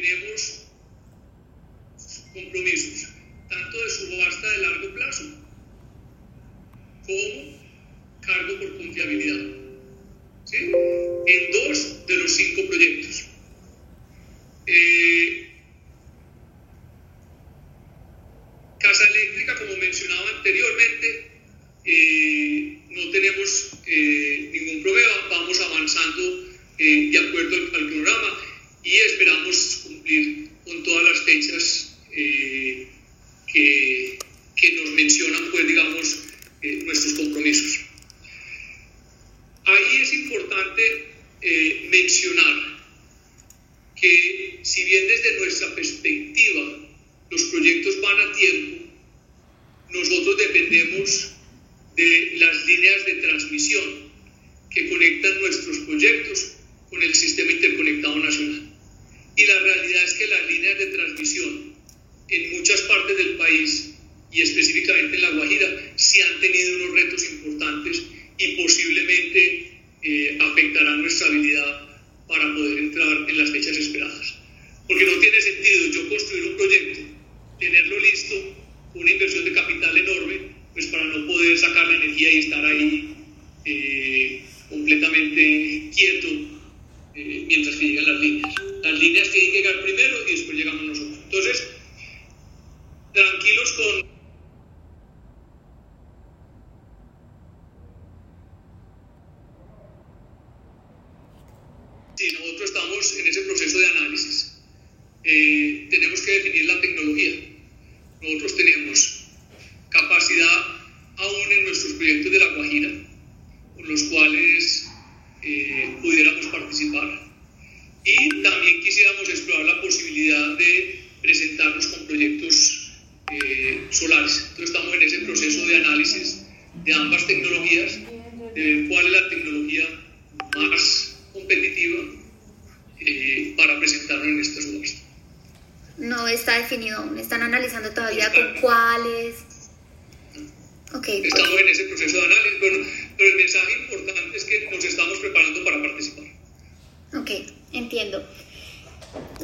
tenemos compromisos, tanto de subasta de largo plazo como cargo por confiabilidad. En dos de los cinco proyectos. Eh, Casa Eléctrica, como mencionaba anteriormente, eh, no tenemos eh, ningún problema, vamos avanzando de acuerdo al, programa y esperamos cumplir con todas las fechas que, que, nos mencionan, pues digamos, nuestros compromisos. Ahí es importante eh, mencionar que si bien desde nuestra perspectiva los proyectos van a tiempo, nosotros dependemos de las líneas de transmisión que conectan nuestros proyectos con el sistema interconectado nacional. Y la realidad es que las líneas de transmisión en muchas partes del país y específicamente en La Guajira sí han tenido unos retos importantes y posiblemente eh, afectará nuestra habilidad para poder entrar en las fechas esperadas. Porque no tiene sentido yo construir un proyecto, tenerlo listo, una inversión de capital enorme, pues para no poder sacar la energía y estar ahí eh, completamente quieto eh, mientras que llegan las líneas. Las líneas tienen que llegar primero y después llegamos nosotros. Entonces, tranquilos con Sí, nosotros estamos en ese proceso de análisis. Eh, tenemos que definir la tecnología. Nosotros tenemos capacidad aún en nuestros proyectos de La Guajira, con los cuales eh, pudiéramos participar. Y también quisiéramos explorar la posibilidad de presentarnos con proyectos eh, solares. Entonces estamos en ese proceso de análisis de ambas tecnologías, de ver cuál es la tecnología más competitiva eh, para presentarlo en esta subasta. No está definido aún, están analizando todavía con cuáles. Okay, estamos pues. en ese proceso de análisis, bueno, pero el mensaje importante es que nos estamos preparando